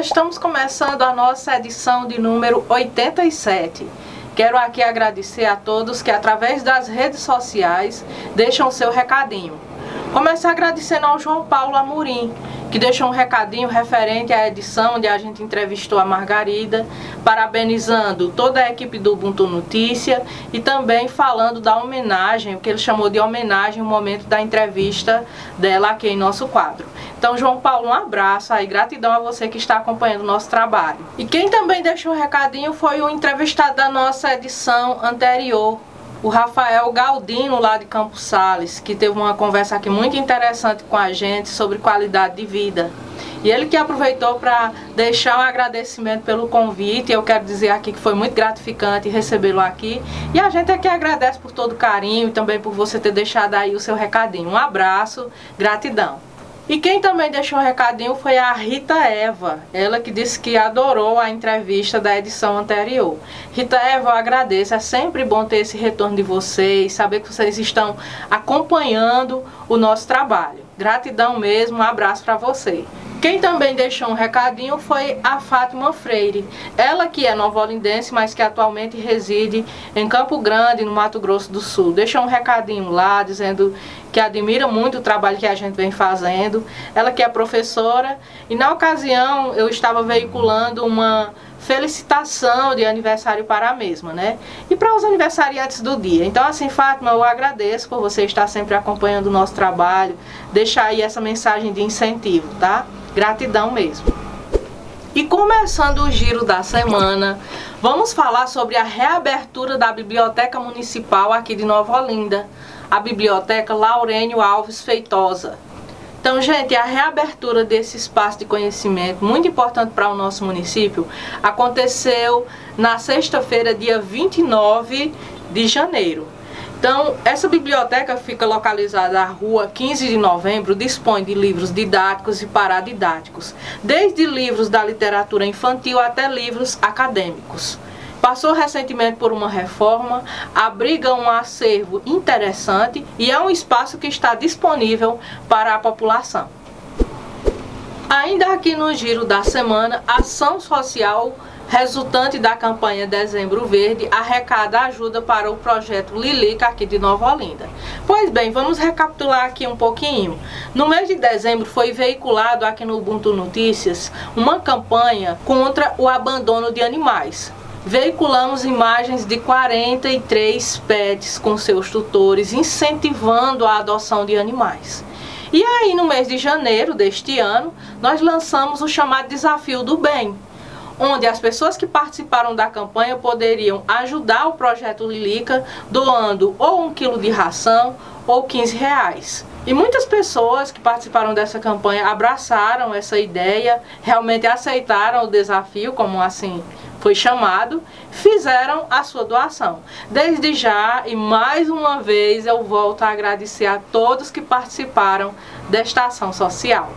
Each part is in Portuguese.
estamos começando a nossa edição de número 87. Quero aqui agradecer a todos que através das redes sociais deixam seu recadinho. Começar agradecendo ao João Paulo Amorim, que deixou um recadinho referente à edição onde a gente entrevistou a Margarida, parabenizando toda a equipe do Ubuntu Notícia e também falando da homenagem, o que ele chamou de homenagem, o momento da entrevista dela aqui em nosso quadro. Então, João Paulo, um abraço aí, gratidão a você que está acompanhando o nosso trabalho. E quem também deixou um recadinho foi o entrevistado da nossa edição anterior, o Rafael Galdino, lá de Campos Sales, que teve uma conversa aqui muito interessante com a gente sobre qualidade de vida. E ele que aproveitou para deixar um agradecimento pelo convite. Eu quero dizer aqui que foi muito gratificante recebê-lo aqui. E a gente aqui agradece por todo o carinho e também por você ter deixado aí o seu recadinho. Um abraço, gratidão. E quem também deixou um recadinho foi a Rita Eva, ela que disse que adorou a entrevista da edição anterior. Rita Eva, eu agradeço, é sempre bom ter esse retorno de vocês, saber que vocês estão acompanhando o nosso trabalho. Gratidão mesmo, um abraço para você. Quem também deixou um recadinho foi a Fátima Freire. Ela que é nova-olindense, mas que atualmente reside em Campo Grande, no Mato Grosso do Sul. Deixou um recadinho lá, dizendo que admira muito o trabalho que a gente vem fazendo. Ela que é professora e na ocasião eu estava veiculando uma felicitação de aniversário para a mesma, né? E para os aniversariantes do dia. Então, assim, Fátima, eu agradeço por você estar sempre acompanhando o nosso trabalho, deixar aí essa mensagem de incentivo, tá? Gratidão mesmo. E começando o giro da semana, vamos falar sobre a reabertura da Biblioteca Municipal aqui de Nova Olinda, a Biblioteca Laurênio Alves Feitosa. Então, gente, a reabertura desse espaço de conhecimento, muito importante para o nosso município, aconteceu na sexta-feira, dia 29 de janeiro. Então, essa biblioteca fica localizada na rua 15 de novembro, dispõe de livros didáticos e paradidáticos, desde livros da literatura infantil até livros acadêmicos. Passou recentemente por uma reforma, abriga um acervo interessante e é um espaço que está disponível para a população. Ainda aqui no giro da semana, ação social resultante da campanha Dezembro Verde, arrecada ajuda para o projeto Lilica aqui de Nova Olinda. Pois bem, vamos recapitular aqui um pouquinho. No mês de dezembro foi veiculado aqui no Ubuntu Notícias uma campanha contra o abandono de animais. Veiculamos imagens de 43 pets com seus tutores, incentivando a adoção de animais. E aí, no mês de janeiro deste ano, nós lançamos o chamado Desafio do Bem, onde as pessoas que participaram da campanha poderiam ajudar o projeto Lilica doando ou um quilo de ração ou 15 reais. E muitas pessoas que participaram dessa campanha abraçaram essa ideia, realmente aceitaram o desafio, como assim foi chamado, fizeram a sua doação. Desde já e mais uma vez eu volto a agradecer a todos que participaram desta ação social.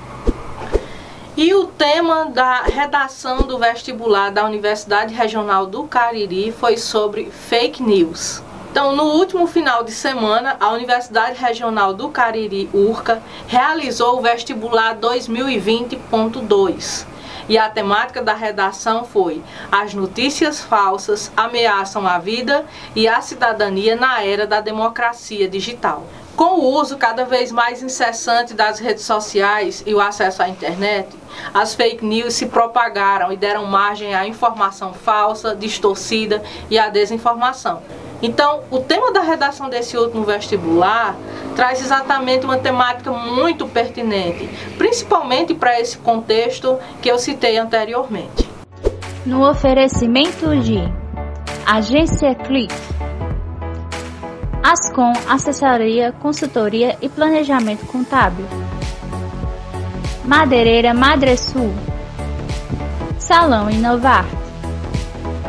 E o tema da redação do vestibular da Universidade Regional do Cariri foi sobre fake news. Então, no último final de semana, a Universidade Regional do Cariri, URCA, realizou o vestibular 2020.2. E a temática da redação foi As notícias falsas ameaçam a vida e a cidadania na era da democracia digital. Com o uso cada vez mais incessante das redes sociais e o acesso à internet, as fake news se propagaram e deram margem à informação falsa, distorcida e à desinformação. Então, o tema da redação desse último vestibular traz exatamente uma temática muito pertinente, principalmente para esse contexto que eu citei anteriormente. No oferecimento de Agência Clique Ascom Assessoria, Consultoria e Planejamento Contábil. Madeireira Madresul. Salão Inovar.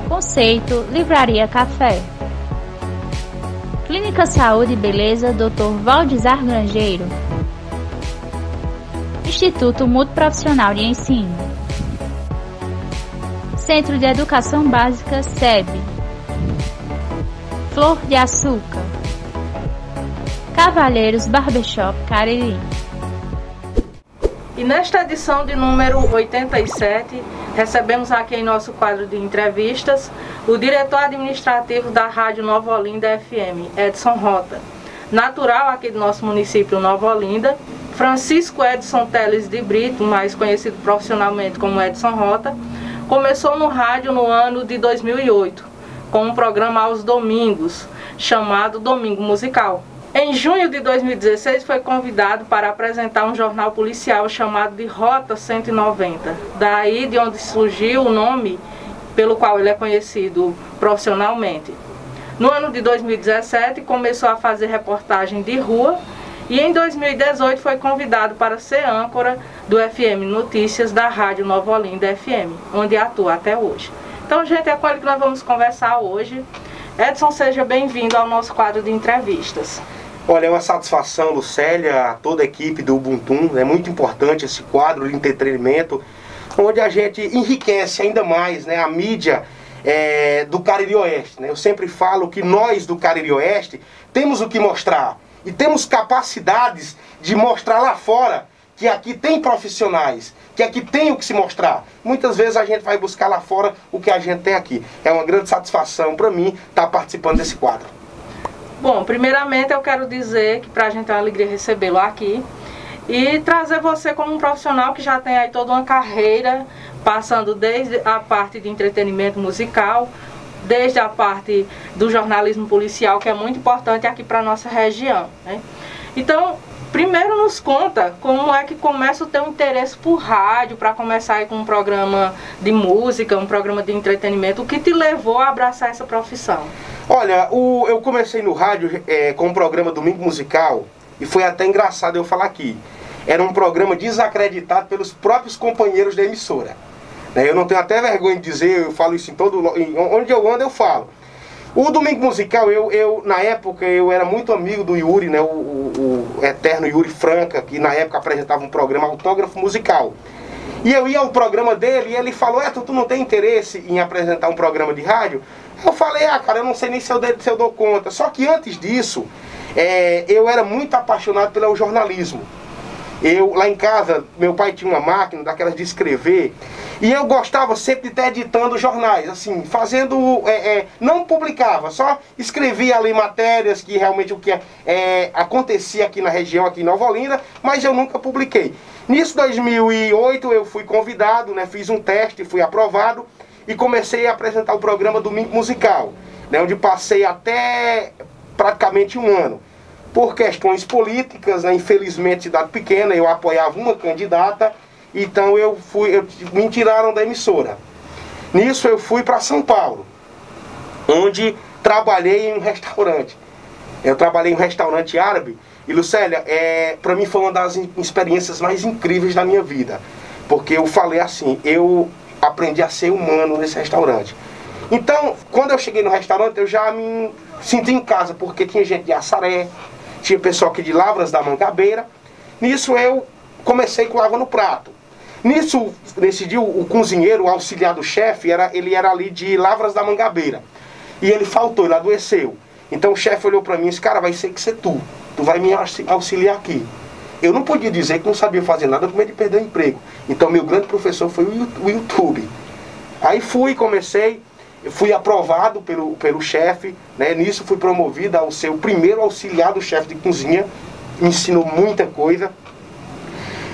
Conceito Livraria Café. Clínica Saúde e Beleza Dr. Valdizar Grangeiro. Instituto Multiprofissional de Ensino. Centro de Educação Básica SEB. Flor de Açúcar. Cavalheiros Barbershop Cariri. E nesta edição de número 87, recebemos aqui em nosso quadro de entrevistas o diretor administrativo da Rádio Nova Olinda FM, Edson Rota. Natural aqui do nosso município Nova Olinda, Francisco Edson Teles de Brito, mais conhecido profissionalmente como Edson Rota, começou no rádio no ano de 2008, com um programa aos domingos, chamado Domingo Musical. Em junho de 2016 foi convidado para apresentar um jornal policial chamado de Rota 190. Daí de onde surgiu o nome pelo qual ele é conhecido profissionalmente. No ano de 2017 começou a fazer reportagem de rua e em 2018 foi convidado para ser âncora do FM Notícias da Rádio Nova Olinda FM, onde atua até hoje. Então, gente, é com ele que nós vamos conversar hoje. Edson, seja bem-vindo ao nosso quadro de entrevistas. Olha, é uma satisfação, Lucélia, a toda a equipe do Ubuntu. É muito importante esse quadro de entretenimento, onde a gente enriquece ainda mais né, a mídia é, do Cariri Oeste. Né? Eu sempre falo que nós do Cariri Oeste temos o que mostrar e temos capacidades de mostrar lá fora que aqui tem profissionais, que aqui tem o que se mostrar. Muitas vezes a gente vai buscar lá fora o que a gente tem aqui. É uma grande satisfação para mim estar participando desse quadro. Bom, primeiramente eu quero dizer que para a gente é uma alegria recebê-lo aqui e trazer você como um profissional que já tem aí toda uma carreira, passando desde a parte de entretenimento musical, desde a parte do jornalismo policial, que é muito importante aqui para a nossa região. Né? Então, primeiro nos conta como é que começa o teu interesse por rádio, para começar aí com um programa de música, um programa de entretenimento, o que te levou a abraçar essa profissão? Olha, o, eu comecei no rádio é, com o programa Domingo Musical e foi até engraçado eu falar aqui. Era um programa desacreditado pelos próprios companheiros da emissora. Né, eu não tenho até vergonha de dizer, eu falo isso em todo. Onde eu ando, eu falo. O Domingo Musical, eu, eu, na época, eu era muito amigo do Yuri, né, o, o, o eterno Yuri Franca, que na época apresentava um programa autógrafo musical. E eu ia ao programa dele e ele falou, é, tu, tu não tem interesse em apresentar um programa de rádio? Eu falei, ah, cara, eu não sei nem se eu, se eu dou conta. Só que antes disso, é, eu era muito apaixonado pelo jornalismo. Eu, lá em casa, meu pai tinha uma máquina daquelas de escrever. E eu gostava sempre de estar editando jornais, assim, fazendo. É, é, não publicava, só escrevia ali matérias que realmente o que é, acontecia aqui na região, aqui em Nova Olinda, mas eu nunca publiquei. Nisso 2008 eu fui convidado, né, fiz um teste, fui aprovado e comecei a apresentar o programa Domingo Musical, né, onde passei até praticamente um ano. Por questões políticas, né, infelizmente cidade pequena, eu apoiava uma candidata, então eu fui, eu, me tiraram da emissora. Nisso eu fui para São Paulo, onde trabalhei em um restaurante. Eu trabalhei em um restaurante árabe e Lucélia, é, para mim foi uma das experiências mais incríveis da minha vida. Porque eu falei assim, eu aprendi a ser humano nesse restaurante. Então, quando eu cheguei no restaurante, eu já me senti em casa, porque tinha gente de Assaré, tinha pessoal aqui de Lavras da Mangabeira. Nisso eu comecei com água no prato. Nisso, nesse dia, o, cozinheiro, o auxiliar do chefe, era, ele era ali de Lavras da Mangabeira. E ele faltou, ele adoeceu. Então o chefe olhou para mim e disse, cara, vai ser que ser tu. Tu vai me auxiliar aqui. Eu não podia dizer que não sabia fazer nada com medo de perder o emprego. Então meu grande professor foi o YouTube. Aí fui, comecei, fui aprovado pelo, pelo chefe, né? nisso fui promovido ao ser o primeiro auxiliar do chefe de cozinha, me ensinou muita coisa.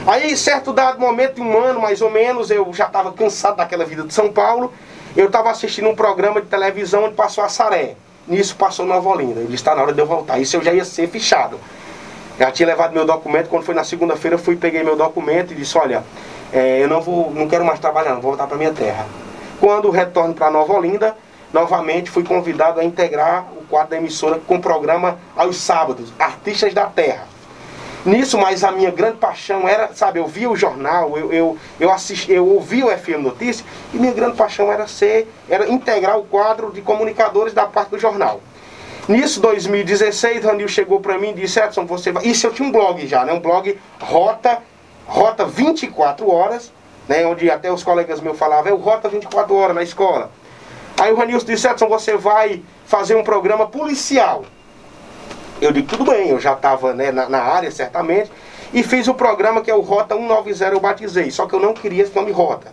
Aí, certo dado momento, um ano mais ou menos, eu já estava cansado daquela vida de São Paulo, eu estava assistindo um programa de televisão onde passou a Saré. Nisso passou Nova Olinda. Ele está na hora de eu voltar. Isso eu já ia ser fichado. Já tinha levado meu documento, quando foi na segunda-feira, fui, peguei meu documento e disse, olha, é, eu não vou, não quero mais trabalhar, não, vou voltar para minha terra. Quando retorno para Nova Olinda, novamente fui convidado a integrar o quadro da emissora com o programa aos sábados, Artistas da Terra. Nisso, mas a minha grande paixão era, sabe, eu via o jornal, eu, eu, eu, assisti, eu ouvia o FM Notícias, e minha grande paixão era ser, era integrar o quadro de comunicadores da parte do jornal. Nisso, 2016, Ranil chegou para mim e disse, Edson, você vai... Isso eu tinha um blog já, né? Um blog Rota, Rota 24 horas, né? Onde até os colegas meus falavam, é o Rota 24 horas na escola. Aí o Ranilson disse, Edson, você vai fazer um programa policial. Eu digo, tudo bem, eu já estava né, na, na, área, certamente. E fiz o programa que é o Rota 190, eu batizei. Só que eu não queria esse nome Rota.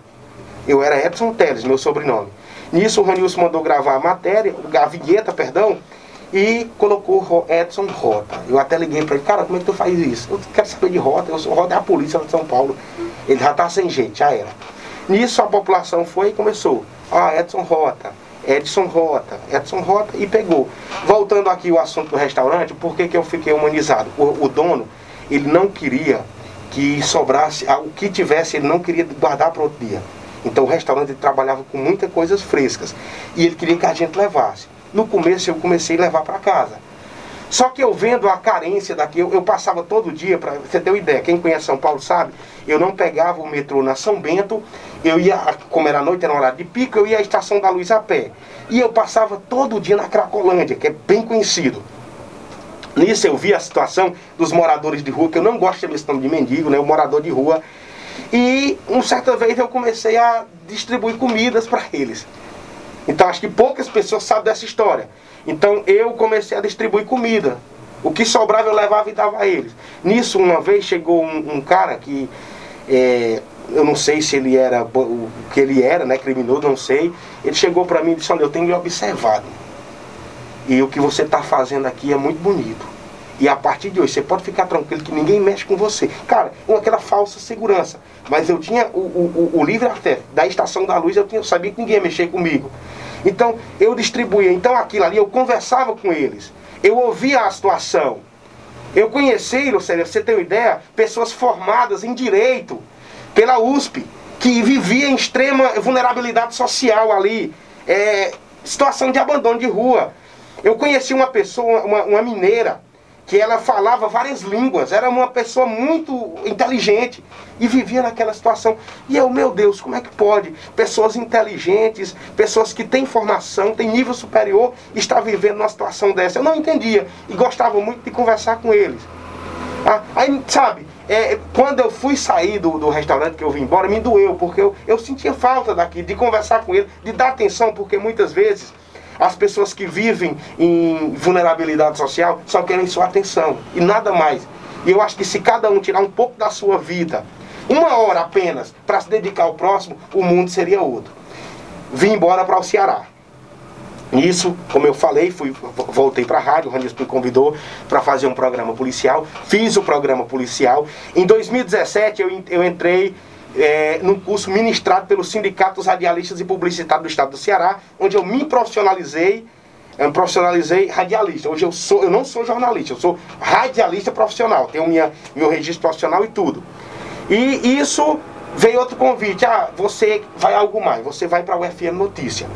Eu era Edson Teles, meu sobrenome. Nisso o Ranilson mandou gravar a matéria, a vinheta, perdão, e colocou Edson Rota. Eu até liguei para ele, cara, como é que tu faz isso? Eu quero saber de rota, eu sou rota da polícia de São Paulo. Ele já tá sem gente, já era. Nisso a população foi e começou. Ah, Edson Rota, Edson Rota, Edson Rota e pegou. Voltando aqui o assunto do restaurante, por que, que eu fiquei humanizado? O, o dono, ele não queria que sobrasse, o que tivesse, ele não queria guardar para outro dia. Então o restaurante trabalhava com muitas coisas frescas. E ele queria que a gente levasse. No começo eu comecei a levar para casa. Só que eu vendo a carência daqui, eu, eu passava todo dia, para você ter uma ideia, quem conhece São Paulo sabe, eu não pegava o metrô na São Bento, eu ia, como era noite, era horário de pico, eu ia à Estação da Luz a pé. E eu passava todo dia na Cracolândia, que é bem conhecido. Nisso eu vi a situação dos moradores de rua, que eu não gosto de chamar nome de mendigo, né? O morador de rua. E uma certa vez eu comecei a distribuir comidas para eles. Então acho que poucas pessoas sabem dessa história. Então eu comecei a distribuir comida. O que sobrava eu levava e dava a eles. Nisso, uma vez chegou um, um cara que é, eu não sei se ele era o que ele era, né, criminoso, não sei. Ele chegou para mim e disse: Olha, eu tenho lhe observado. E o que você está fazendo aqui é muito bonito. E a partir de hoje, você pode ficar tranquilo que ninguém mexe com você. Cara, com aquela falsa segurança. Mas eu tinha o, o, o livre acesso da Estação da Luz, eu, tinha, eu sabia que ninguém ia mexer comigo. Então, eu distribuía. Então, aquilo ali, eu conversava com eles. Eu ouvia a situação. Eu conheci, Lucélia, você tem uma ideia, pessoas formadas em direito pela USP, que viviam em extrema vulnerabilidade social ali, é, situação de abandono de rua. Eu conheci uma pessoa, uma, uma mineira, que ela falava várias línguas, era uma pessoa muito inteligente e vivia naquela situação. E eu, meu Deus, como é que pode pessoas inteligentes, pessoas que têm formação, têm nível superior, estar vivendo numa situação dessa? Eu não entendia e gostava muito de conversar com eles. Ah, aí, sabe, é, quando eu fui sair do, do restaurante que eu vim embora, me doeu, porque eu, eu sentia falta daqui, de conversar com ele, de dar atenção, porque muitas vezes as pessoas que vivem em vulnerabilidade social só querem sua atenção e nada mais. E eu acho que se cada um tirar um pouco da sua vida, uma hora apenas, para se dedicar ao próximo, o mundo seria outro. Vim embora para o Ceará. Isso, como eu falei, fui, voltei para a rádio, o Ranilson me convidou para fazer um programa policial. Fiz o programa policial. Em 2017 eu, eu entrei é, num curso ministrado pelos sindicatos radialistas e publicitários do estado do Ceará, onde eu me profissionalizei, eu me profissionalizei radialista. Hoje eu sou, eu não sou jornalista, eu sou radialista profissional, tenho minha, meu registro profissional e tudo. E isso veio outro convite, ah, você vai algo mais, você vai para a UFM Notícia.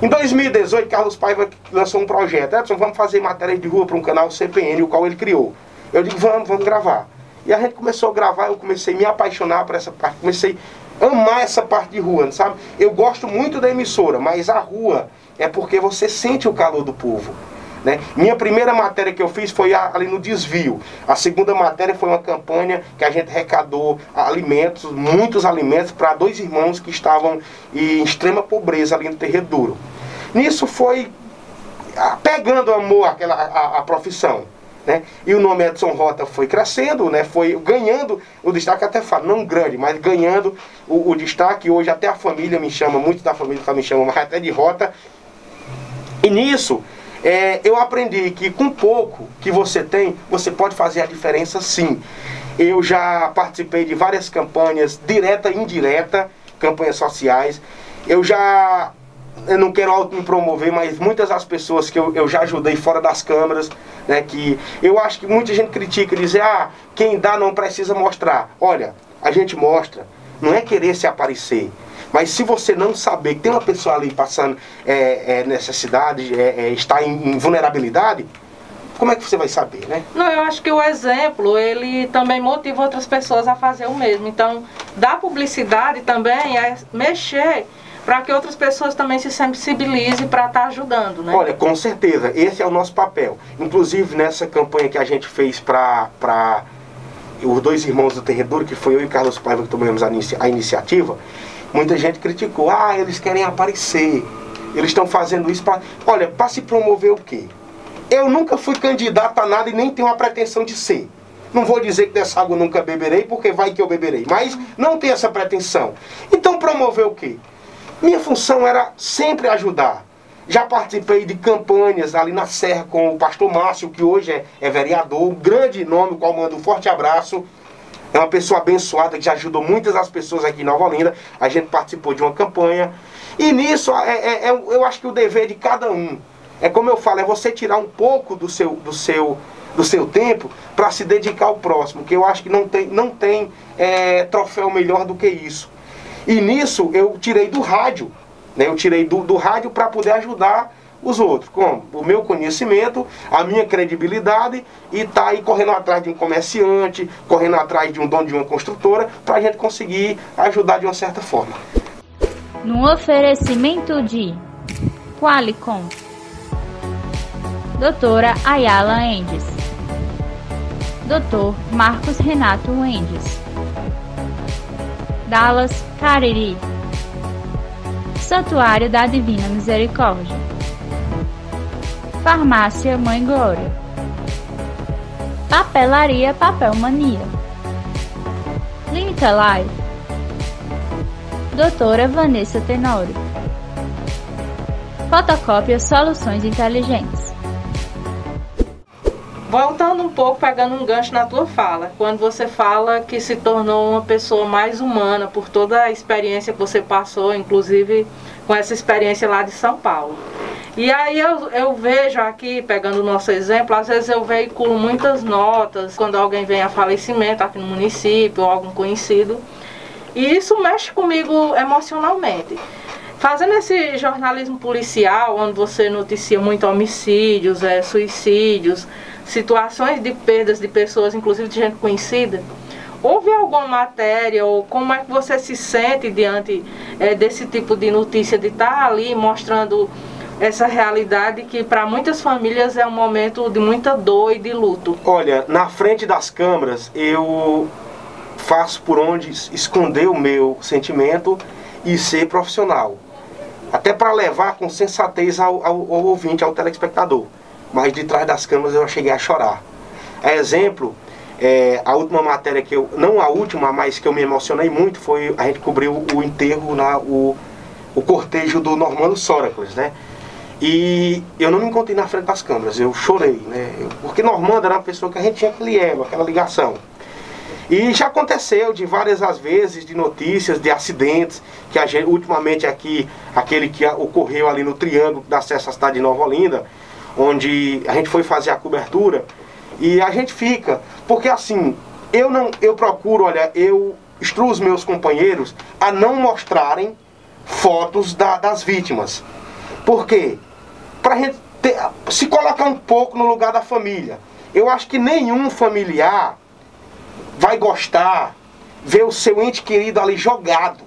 Em 2018, Carlos Paiva lançou um projeto, Edson, vamos fazer matéria de rua para um canal CPN, o qual ele criou. Eu digo, vamos, vamos gravar. E a gente começou a gravar, eu comecei a me apaixonar por essa parte, comecei a amar essa parte de rua, sabe? Eu gosto muito da emissora, mas a rua é porque você sente o calor do povo. Né? Minha primeira matéria que eu fiz foi ali no desvio. A segunda matéria foi uma campanha que a gente arrecadou alimentos, muitos alimentos, para dois irmãos que estavam em extrema pobreza ali no Terreiro Duro. Nisso foi pegando amor àquela, à, à profissão. Né? E o nome Edson Rota foi crescendo, né? foi ganhando o destaque, até falo, não grande, mas ganhando o, o destaque. Hoje até a família me chama, muitos da família me chamam até de Rota. E nisso, é, eu aprendi que com pouco que você tem, você pode fazer a diferença sim. Eu já participei de várias campanhas, direta e indireta, campanhas sociais. Eu já eu não quero auto me promover, mas muitas das pessoas que eu, eu já ajudei fora das câmeras, né, que eu acho que muita gente critica, diz, ah, quem dá não precisa mostrar. Olha, a gente mostra, não é querer se aparecer, mas se você não saber que tem uma pessoa ali passando é, é, necessidade, é, é, está em, em vulnerabilidade, como é que você vai saber, né? Não, eu acho que o exemplo, ele também motiva outras pessoas a fazer o mesmo. Então, dar publicidade também é mexer para que outras pessoas também se sensibilizem para estar tá ajudando, né? Olha, com certeza, esse é o nosso papel. Inclusive nessa campanha que a gente fez para os dois irmãos do Terredor, que foi eu e Carlos Paiva que tomamos a, a iniciativa, muita gente criticou, ah, eles querem aparecer, eles estão fazendo isso para. Olha, para se promover o quê? Eu nunca fui candidato a nada e nem tenho a pretensão de ser. Não vou dizer que dessa água nunca beberei, porque vai que eu beberei. Mas não tem essa pretensão. Então promover o quê? Minha função era sempre ajudar. Já participei de campanhas ali na Serra com o pastor Márcio, que hoje é, é vereador, um grande nome, o qual mando um forte abraço. É uma pessoa abençoada que já ajudou muitas das pessoas aqui em Nova Olinda. A gente participou de uma campanha. E nisso, é, é, é, eu acho que o dever de cada um, é como eu falo, é você tirar um pouco do seu, do seu, do seu tempo para se dedicar ao próximo. Que eu acho que não tem, não tem é, troféu melhor do que isso. E nisso eu tirei do rádio. Né? Eu tirei do, do rádio para poder ajudar os outros, com o meu conhecimento, a minha credibilidade e tá aí correndo atrás de um comerciante, correndo atrás de um dono de uma construtora, para a gente conseguir ajudar de uma certa forma. No oferecimento de Qualicom, Doutora Ayala Endes, Doutor Marcos Renato Endes, Dallas Cariri, Santuário da Divina Misericórdia. Farmácia Mãe Glória. Papelaria Papel Mania. Clínica Live. Doutora Vanessa Tenório. Fotocópia Soluções Inteligentes. Voltando um pouco, pegando um gancho na tua fala, quando você fala que se tornou uma pessoa mais humana por toda a experiência que você passou, inclusive com essa experiência lá de São Paulo. E aí eu, eu vejo aqui, pegando o nosso exemplo, às vezes eu veiculo muitas notas quando alguém vem a falecimento aqui no município ou algum conhecido. E isso mexe comigo emocionalmente. Fazendo esse jornalismo policial, onde você noticia muito homicídios, é, suicídios, situações de perdas de pessoas, inclusive de gente conhecida, houve alguma matéria ou como é que você se sente diante é, desse tipo de notícia, de estar ali mostrando essa realidade que para muitas famílias é um momento de muita dor e de luto? Olha, na frente das câmeras eu faço por onde esconder o meu sentimento e ser profissional. Até para levar com sensatez ao, ao, ao, ouvinte, ao telespectador. Mas de trás das câmeras eu cheguei a chorar. A exemplo, é, a última matéria que eu. Não a última, mas que eu me emocionei muito foi a gente cobriu o enterro, na, o, o cortejo do Normando Sóracles, né? E eu não me encontrei na frente das câmeras, eu chorei, né? Porque Normando era uma pessoa que a gente tinha aquele elo, aquela ligação. E já aconteceu de várias as vezes de notícias de acidentes que a gente ultimamente aqui aquele que ocorreu ali no Triângulo da acesso à cidade de Nova Olinda, onde a gente foi fazer a cobertura e a gente fica, porque assim, eu não eu procuro, olha, eu instruo os meus companheiros a não mostrarem fotos da, das vítimas. Por quê? para gente ter, se colocar um pouco no lugar da família. Eu acho que nenhum familiar vai gostar ver o seu ente querido ali jogado,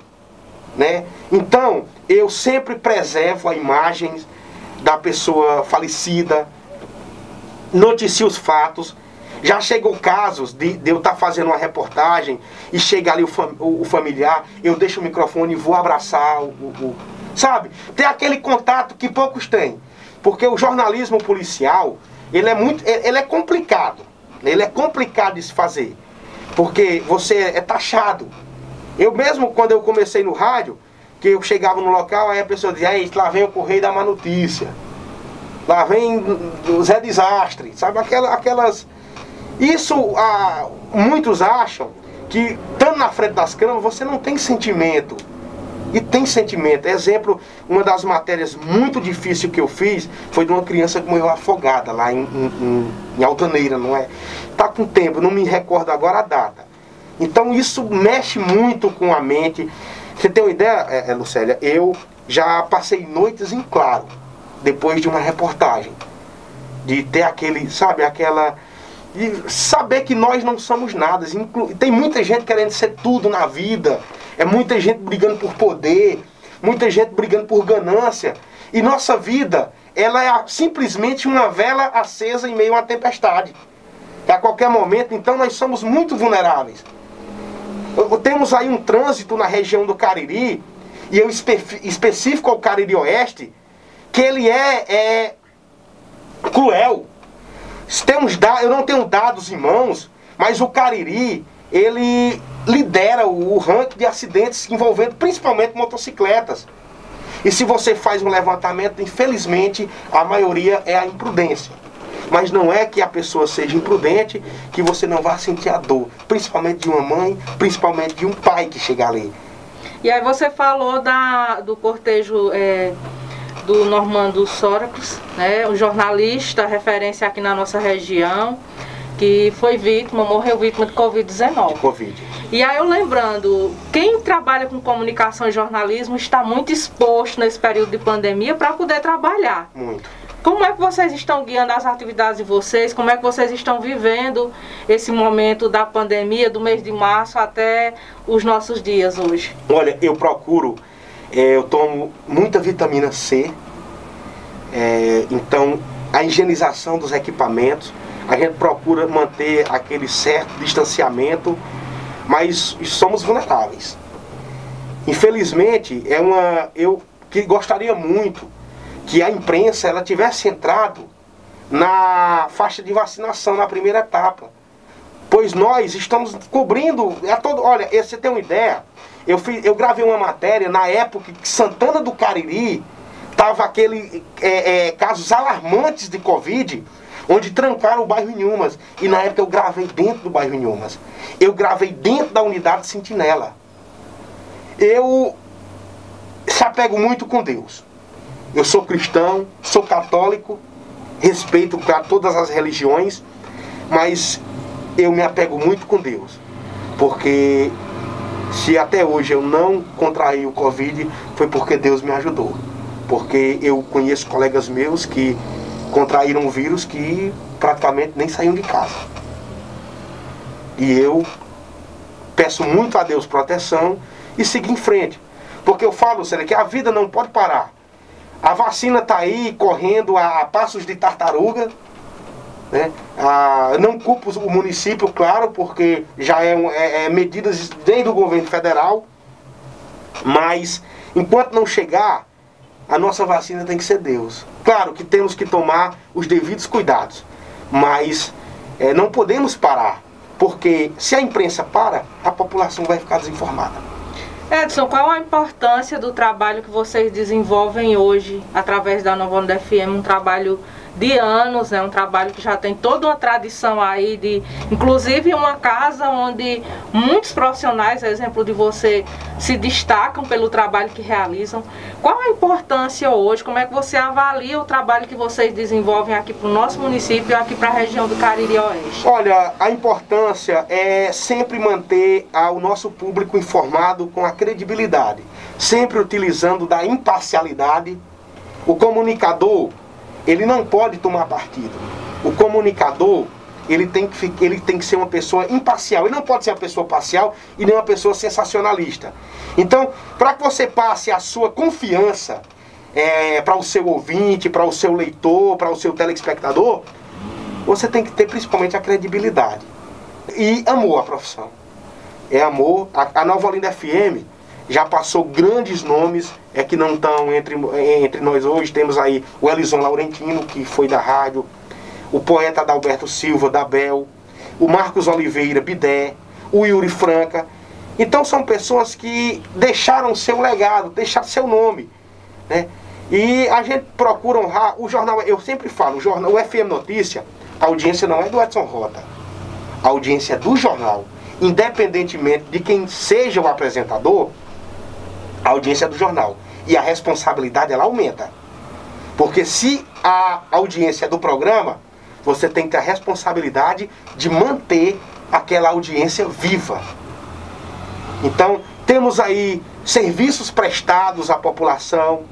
né? Então, eu sempre preservo a imagem da pessoa falecida, noticio os fatos. Já chegou casos de, de eu estar tá fazendo uma reportagem e chega ali o, fam, o, o, familiar, eu deixo o microfone e vou abraçar o, o, Sabe? Tem aquele contato que poucos têm. Porque o jornalismo policial, ele é muito, ele é complicado. Ele é complicado de se fazer. Porque você é taxado. Eu mesmo, quando eu comecei no rádio, que eu chegava no local, aí a pessoa dizia, aí lá vem o Correio da Má Notícia. Lá vem o Zé Desastre. Sabe, aquelas... aquelas... Isso, ah, muitos acham que, estando na frente das câmeras, você não tem sentimento e tem sentimento. Exemplo, uma das matérias muito difíceis que eu fiz foi de uma criança que morreu afogada lá em, em, em Altaneira, não é? Tá com tempo, não me recordo agora a data. Então isso mexe muito com a mente. Você tem uma ideia, é, é, Lucélia? Eu já passei noites em claro, depois de uma reportagem. De ter aquele, sabe, aquela. De saber que nós não somos nada. Tem muita gente querendo ser tudo na vida é muita gente brigando por poder, muita gente brigando por ganância. E nossa vida, ela é simplesmente uma vela acesa em meio a uma tempestade. A qualquer momento, então, nós somos muito vulneráveis. Temos aí um trânsito na região do Cariri, e eu espe específico ao Cariri Oeste, que ele é, é cruel. Temos eu não tenho dados em mãos, Mas o Cariri, ele lidera o ranking de acidentes envolvendo principalmente motocicletas. E se você faz um levantamento, infelizmente, a maioria é a imprudência. Mas não é que a pessoa seja imprudente que você não vá sentir a dor, principalmente de uma mãe, principalmente de um pai que chega ali. E aí você falou da, do cortejo é, do Normando Sóracos, né, um jornalista, referência aqui na nossa região, que foi vítima, morreu vítima de Covid-19. De Covid. E aí eu lembrando, quem trabalha com comunicação e jornalismo está muito exposto nesse período de pandemia para poder trabalhar. Muito. Como é que vocês estão guiando as atividades de vocês? Como é que vocês estão vivendo esse momento da pandemia, do mês de março até os nossos dias hoje? Olha, eu procuro, é, eu tomo muita vitamina C, é, então a higienização dos equipamentos, a gente procura manter aquele certo distanciamento, mas somos vulneráveis. Infelizmente, é uma eu que gostaria muito que a imprensa ela tivesse entrado na faixa de vacinação na primeira etapa. Pois nós estamos cobrindo, é todo, olha, você tem uma ideia, eu, fiz, eu gravei uma matéria na época que Santana do Cariri tava aquele é, é, casos alarmantes de Covid, onde trancaram o bairro Inhumas. E na época eu gravei dentro do bairro Inhumas. Eu gravei dentro da unidade Sentinela. Eu se apego muito com Deus. Eu sou cristão, sou católico, respeito para todas as religiões, mas eu me apego muito com Deus. Porque se até hoje eu não contraí o Covid, foi porque Deus me ajudou. Porque eu conheço colegas meus que contraíram o vírus que praticamente nem saíam de casa. E eu peço muito a Deus proteção e sigo em frente. Porque eu falo, Célia, que a vida não pode parar. A vacina está aí correndo a, a, passos de tartaruga. Né? Não culpo o município, claro, porque já é, é, é medidas desde o governo federal. Mas enquanto não chegar, a nossa vacina tem que ser Deus. Claro que temos que tomar os devidos cuidados, mas é, não podemos parar, porque se a imprensa para, a população vai ficar desinformada. Edson, qual a importância do trabalho que vocês desenvolvem hoje através da Nova Onda FM, um trabalho de anos, é um trabalho que já tem toda uma tradição aí de, inclusive uma casa onde muitos profissionais, exemplo de você, se destacam pelo trabalho que realizam. Qual a importância hoje? Como é que você avalia o trabalho que vocês desenvolvem aqui para o nosso município e aqui para a região do Cariri Oeste? Olha, a importância é sempre manter o nosso público informado com a credibilidade, sempre utilizando da imparcialidade. O comunicador ele não pode tomar partido. O comunicador, ele tem que, ele tem que ser uma pessoa imparcial. Ele não pode ser uma pessoa parcial e nem uma pessoa sensacionalista. Então, para que você passe a sua confiança é, para o seu ouvinte, para o seu leitor, para o seu telespectador, você tem que ter principalmente a credibilidade e amor à profissão. É amor. A, a Nova Olinda FM já passou grandes nomes é que não estão entre, entre nós hoje. Temos aí o Elison Laurentino, que foi da rádio, o poeta Adalberto Silva, da Bel, o Marcos Oliveira, Bidé, o Yuri Franca. Então são pessoas que deixaram seu legado, deixaram seu nome. Né? E a gente procura honrar o jornal, eu sempre falo, o jornal, o FM Notícia, a audiência não é do Edson Rota. A audiência é do jornal. Independentemente de quem seja o apresentador, a audiência do jornal. E a responsabilidade ela aumenta. Porque se a audiência é do programa, você tem que ter a responsabilidade de manter aquela audiência viva. Então, temos aí serviços prestados à população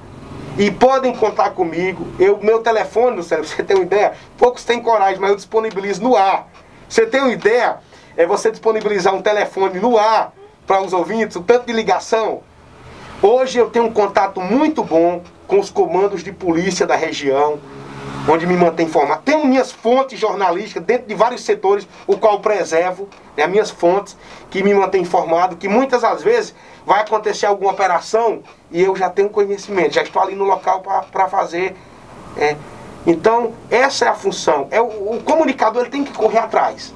e podem contar comigo. Eu, meu telefone, você tem uma ideia? Poucos têm coragem, mas eu disponibilizo no ar. Você tem uma ideia? É você disponibilizar um telefone no ar para os ouvintes, o tanto de ligação. Hoje eu tenho um contato muito bom com os comandos de polícia da região, onde me mantém informado. Tenho minhas fontes jornalísticas dentro de vários setores, o qual preservo, né, minhas fontes que me mantêm informado, que muitas das vezes vai acontecer alguma operação e eu já tenho conhecimento, já estou ali no local para fazer. É. Então, essa é a função. É o, o comunicador ele tem que correr atrás.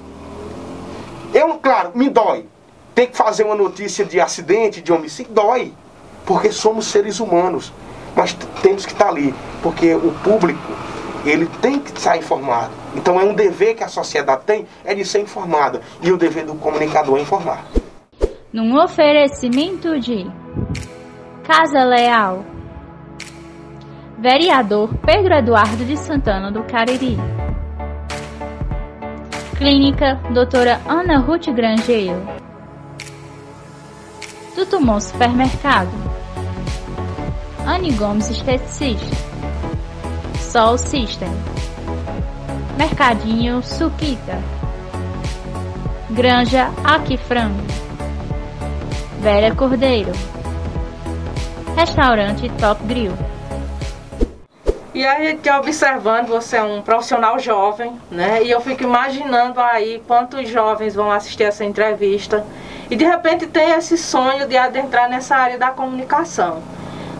claro, me dói. Ter que fazer uma notícia de acidente, de homicídio, dói. Porque somos seres humanos. Mas temos que estar ali. Porque o público, ele tem que estar informado. Então é um dever que a sociedade tem, é de ser informada. E o dever do comunicador é informar. Num oferecimento de Casa Leal, Vereador Pedro Eduardo de Santana do Cariri. Clínica Doutora Ana Ruth Grangeiro. Tutumon Supermercado. Anne Gomes Esteticista. Sol System. Mercadinho Suquita. Granja Aqui Frango. Vera Cordeiro. Restaurante Top Grill. E aí, que observando, você é um profissional jovem, né? E eu fico imaginando aí quantos jovens vão assistir essa entrevista e de repente tem esse sonho de adentrar nessa área da comunicação.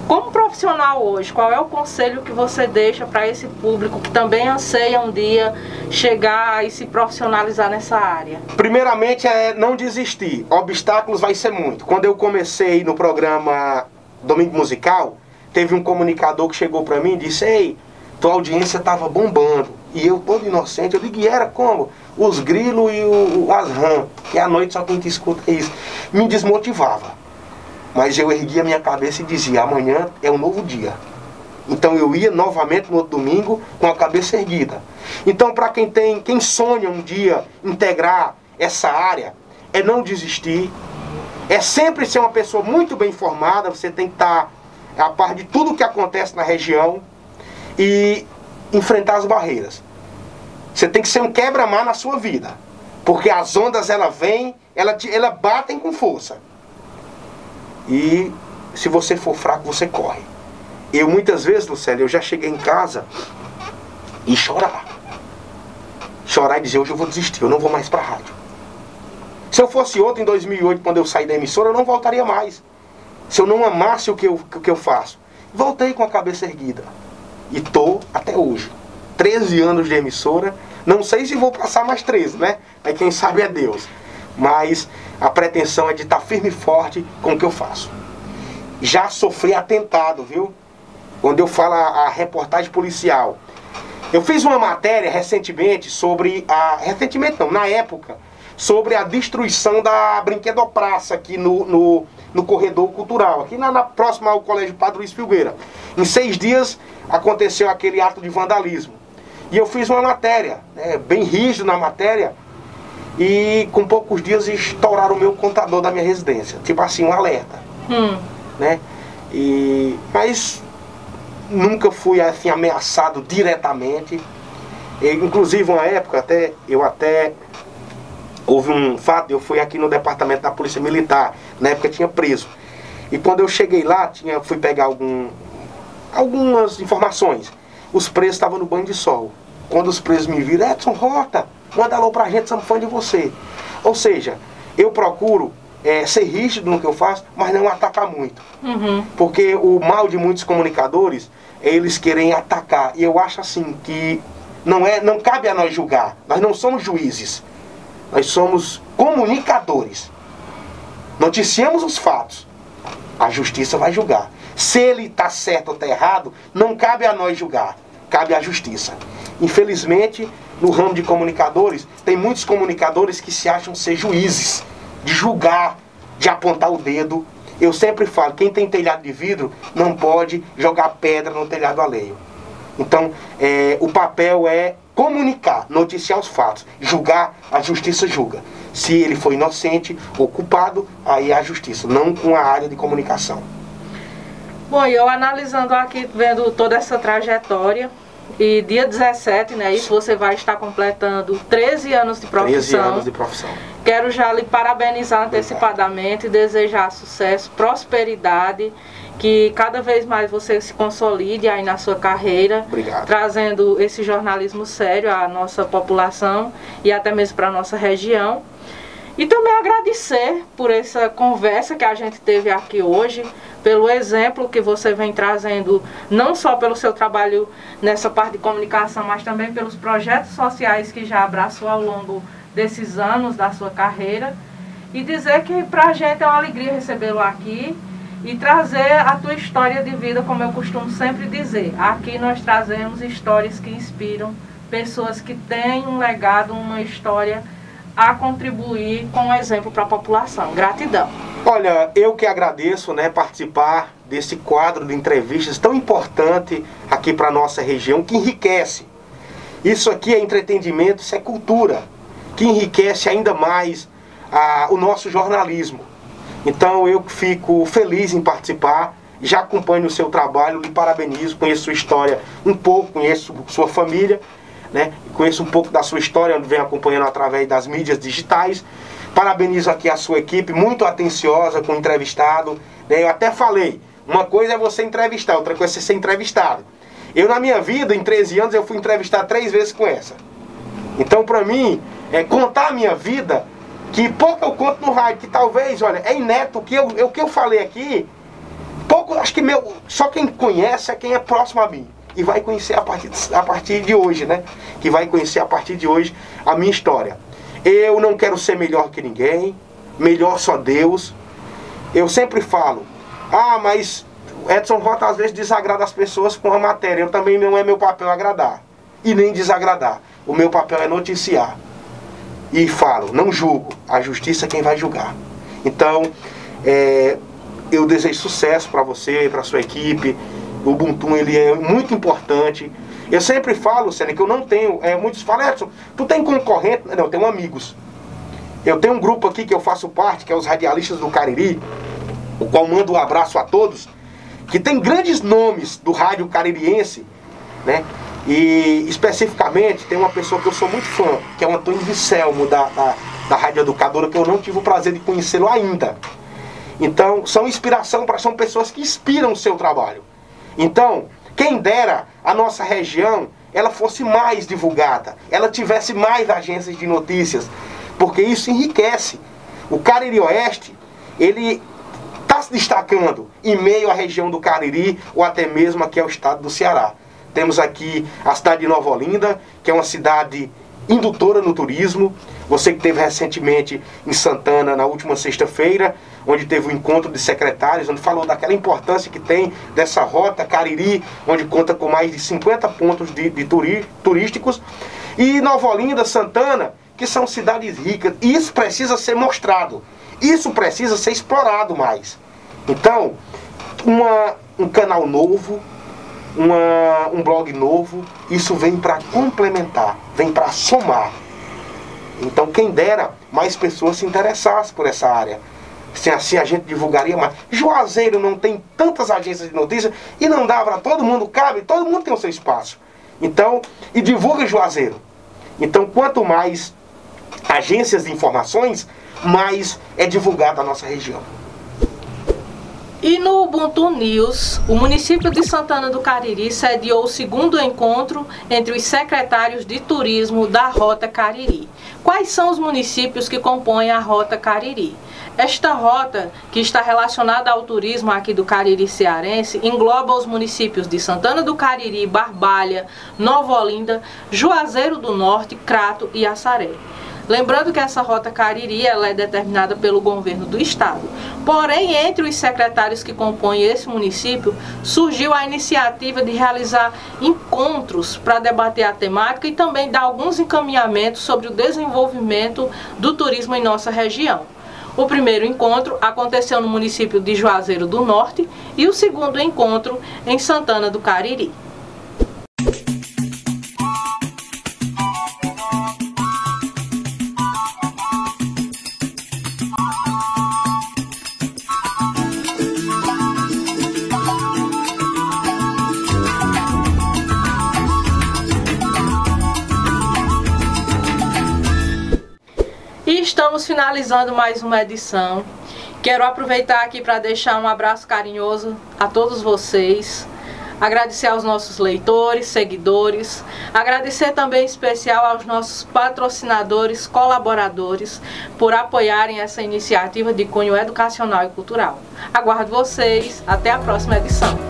Como profissional hoje, qual é o conselho que você deixa para esse público que também anseia um dia chegar e se profissionalizar nessa área? Primeiramente é não desistir. Obstáculos vai ser muito. Quando eu comecei no programa Domingo Musical, teve um comunicador que chegou para mim e disse: Ei, tua audiência estava bombando. E eu, todo inocente, eu digo: e era como? Os grilos e o, as rãs, que à noite só quem te escuta é isso. Me desmotivava. Mas eu erguia minha cabeça e dizia: amanhã é um novo dia. Então eu ia novamente no outro domingo com a cabeça erguida. Então, para quem tem, quem sonha um dia integrar essa área, é não desistir, é sempre ser uma pessoa muito bem informada, você tem que estar tá a par de tudo que acontece na região e enfrentar as barreiras. Você tem que ser um quebra-mar na sua vida. Porque as ondas, ela vêm, ela, ela batem com força. E se você for fraco, você corre. Eu muitas vezes, Lucélio, eu já cheguei em casa e chorar. Chorar e dizer, hoje eu vou desistir, eu não vou mais para rádio. Se eu fosse outro em 2008, quando eu saí da emissora, eu não voltaria mais se eu não amasse o que eu, o que eu faço. Voltei com a cabeça erguida. E tô até hoje. 13 anos de emissora. Não sei se vou passar mais 13, né? Aí quem sabe é Deus. Mas a pretensão é de estar firme e forte com o que eu faço. Já sofri atentado, viu? Quando eu falo a, a reportagem policial. Eu fiz uma matéria recentemente sobre a. Recentemente não, na época, sobre a destruição da brinquedopraça aqui no, no, no corredor cultural, aqui na, na, próxima ao Colégio Padre Luiz Filgueira. Em seis dias aconteceu aquele ato de vandalismo. E eu fiz uma matéria, né, bem rígido na matéria, e com poucos dias estouraram o meu contador da minha residência. Tipo assim, um alerta. Hum. Né? E, mas nunca fui assim ameaçado diretamente. E, inclusive uma época até eu até houve um fato, eu fui aqui no departamento da Polícia Militar, na época tinha preso. E quando eu cheguei lá, tinha, fui pegar algum, algumas informações. Os presos estavam no banho de sol. Quando os presos me viram, Edson Rota, manda alô pra gente, somos fã de você. Ou seja, eu procuro é, ser rígido no que eu faço, mas não atacar muito. Uhum. Porque o mal de muitos comunicadores é eles querem atacar. E eu acho assim que não, é, não cabe a nós julgar. Nós não somos juízes. Nós somos comunicadores. Noticiamos os fatos. A justiça vai julgar. Se ele está certo ou está errado, não cabe a nós julgar. Cabe à justiça. Infelizmente, no ramo de comunicadores, tem muitos comunicadores que se acham ser juízes, de julgar, de apontar o dedo. Eu sempre falo, quem tem telhado de vidro não pode jogar pedra no telhado alheio. Então, é, o papel é comunicar, noticiar os fatos, julgar, a justiça julga. Se ele foi inocente ou culpado, aí é a justiça, não com a área de comunicação. Bom, eu analisando aqui, vendo toda essa trajetória, e dia 17, né, isso você vai estar completando 13 anos de profissão. 13 anos de profissão. Quero já lhe parabenizar antecipadamente e desejar sucesso, prosperidade que cada vez mais você se consolide aí na sua carreira, Obrigado. trazendo esse jornalismo sério à nossa população e até mesmo para a nossa região. E também agradecer por essa conversa que a gente teve aqui hoje, pelo exemplo que você vem trazendo, não só pelo seu trabalho nessa parte de comunicação, mas também pelos projetos sociais que já abraçou ao longo desses anos da sua carreira e dizer que para a gente é uma alegria recebê-lo aqui e trazer a tua história de vida, como eu costumo sempre dizer. Aqui nós trazemos histórias que inspiram, pessoas que têm um legado, uma história a contribuir com um exemplo para a população. Gratidão. Olha, eu que agradeço, né, participar desse quadro de entrevistas tão importante aqui para nossa região, que enriquece. Isso aqui é entretenimento, isso é cultura, que enriquece ainda mais a, o nosso jornalismo. Então eu fico feliz em participar, já acompanho o seu trabalho, lhe parabenizo, conheço sua história um pouco, conheço sua família, né? conheço um pouco da sua história, onde venho acompanhando através das mídias digitais. Parabenizo aqui a sua equipe, muito atenciosa com o entrevistado. Né? Eu até falei, uma coisa é você entrevistar, outra coisa é ser entrevistado. Eu na minha vida, em 13 anos, eu fui entrevistar três vezes com essa. Então, para mim, é, contar a minha vida que pouco eu conto no rádio, que talvez, olha, é inédito o que eu, o que eu falei aqui, pouco, acho que meu, só quem conhece é quem é próximo a mim. E vai conhecer a partir, a partir de hoje, né? Que vai conhecer a partir de hoje a minha história. Eu não quero ser melhor que ninguém, melhor só Deus. Eu sempre falo, ah, mas Edson Rota às vezes desagrada as pessoas com a matéria. Eu também não é meu papel agradar. E nem desagradar. O meu papel é noticiar e falo, não julgo, a justiça é quem vai julgar. Então, é, eu desejo sucesso para você, para sua equipe. O Ubuntu ele é muito importante. Eu sempre falo, Sênia, que eu não tenho. É, muitos falam, Edson, tu tem concorrente? Não, eu tenho amigos. Eu tenho um grupo aqui que eu faço parte, que é os radialistas do Cariri, o qual mando um abraço a todos, que tem grandes nomes do rádio caririense, né? E especificamente tem uma pessoa que eu sou muito fã, que é o Antônio Vicelmo, da, da, da Rádio Educadora, que eu não tive o prazer de conhecê-lo ainda. Então, são inspiração para são pessoas que inspiram o seu trabalho. Então, quem dera a nossa região ela fosse mais divulgada, ela tivesse mais agências de notícias, porque isso enriquece. O Cariri Oeste, ele está se destacando em meio à região do Cariri ou até mesmo aqui ao estado do Ceará. Temos aqui a cidade de Nova Olinda, que é uma cidade indutora no turismo. Você que teve recentemente em Santana na última sexta-feira, onde teve um encontro de secretários, onde falou daquela importância que tem dessa rota Cariri, onde conta com mais de 50 pontos de, de turi, turísticos. E Nova Olinda, Santana, que são cidades ricas. Isso precisa ser mostrado. Isso precisa ser explorado mais. Então, uma, um canal novo, uma, um blog novo, isso vem para complementar, vem para somar. Então, quem dera mais pessoas se interessassem por essa área. Se assim a gente divulgaria mais. Juazeiro não tem tantas agências de notícias e não dá para todo mundo, cabe, todo mundo tem o seu espaço. Então, e divulga Juazeiro. Então, quanto mais agências de informações, mais é divulgada a nossa região. E no Ubuntu News, o município de Santana do Cariri sediou o segundo encontro entre os secretários de turismo da Rota Cariri. Quais são os municípios que compõem a Rota Cariri? Esta rota, que está relacionada ao turismo aqui do Cariri cearense, engloba os municípios de Santana do Cariri, Barbalha, Nova Olinda, Juazeiro do Norte, Crato e Assaré. Lembrando que essa rota Cariri ela é determinada pelo governo do estado. Porém, entre os secretários que compõem esse município, surgiu a iniciativa de realizar encontros para debater a temática e também dar alguns encaminhamentos sobre o desenvolvimento do turismo em nossa região. O primeiro encontro aconteceu no município de Juazeiro do Norte e o segundo encontro em Santana do Cariri. Finalizando mais uma edição. Quero aproveitar aqui para deixar um abraço carinhoso a todos vocês. Agradecer aos nossos leitores, seguidores. Agradecer também em especial aos nossos patrocinadores, colaboradores, por apoiarem essa iniciativa de cunho educacional e cultural. Aguardo vocês. Até a próxima edição.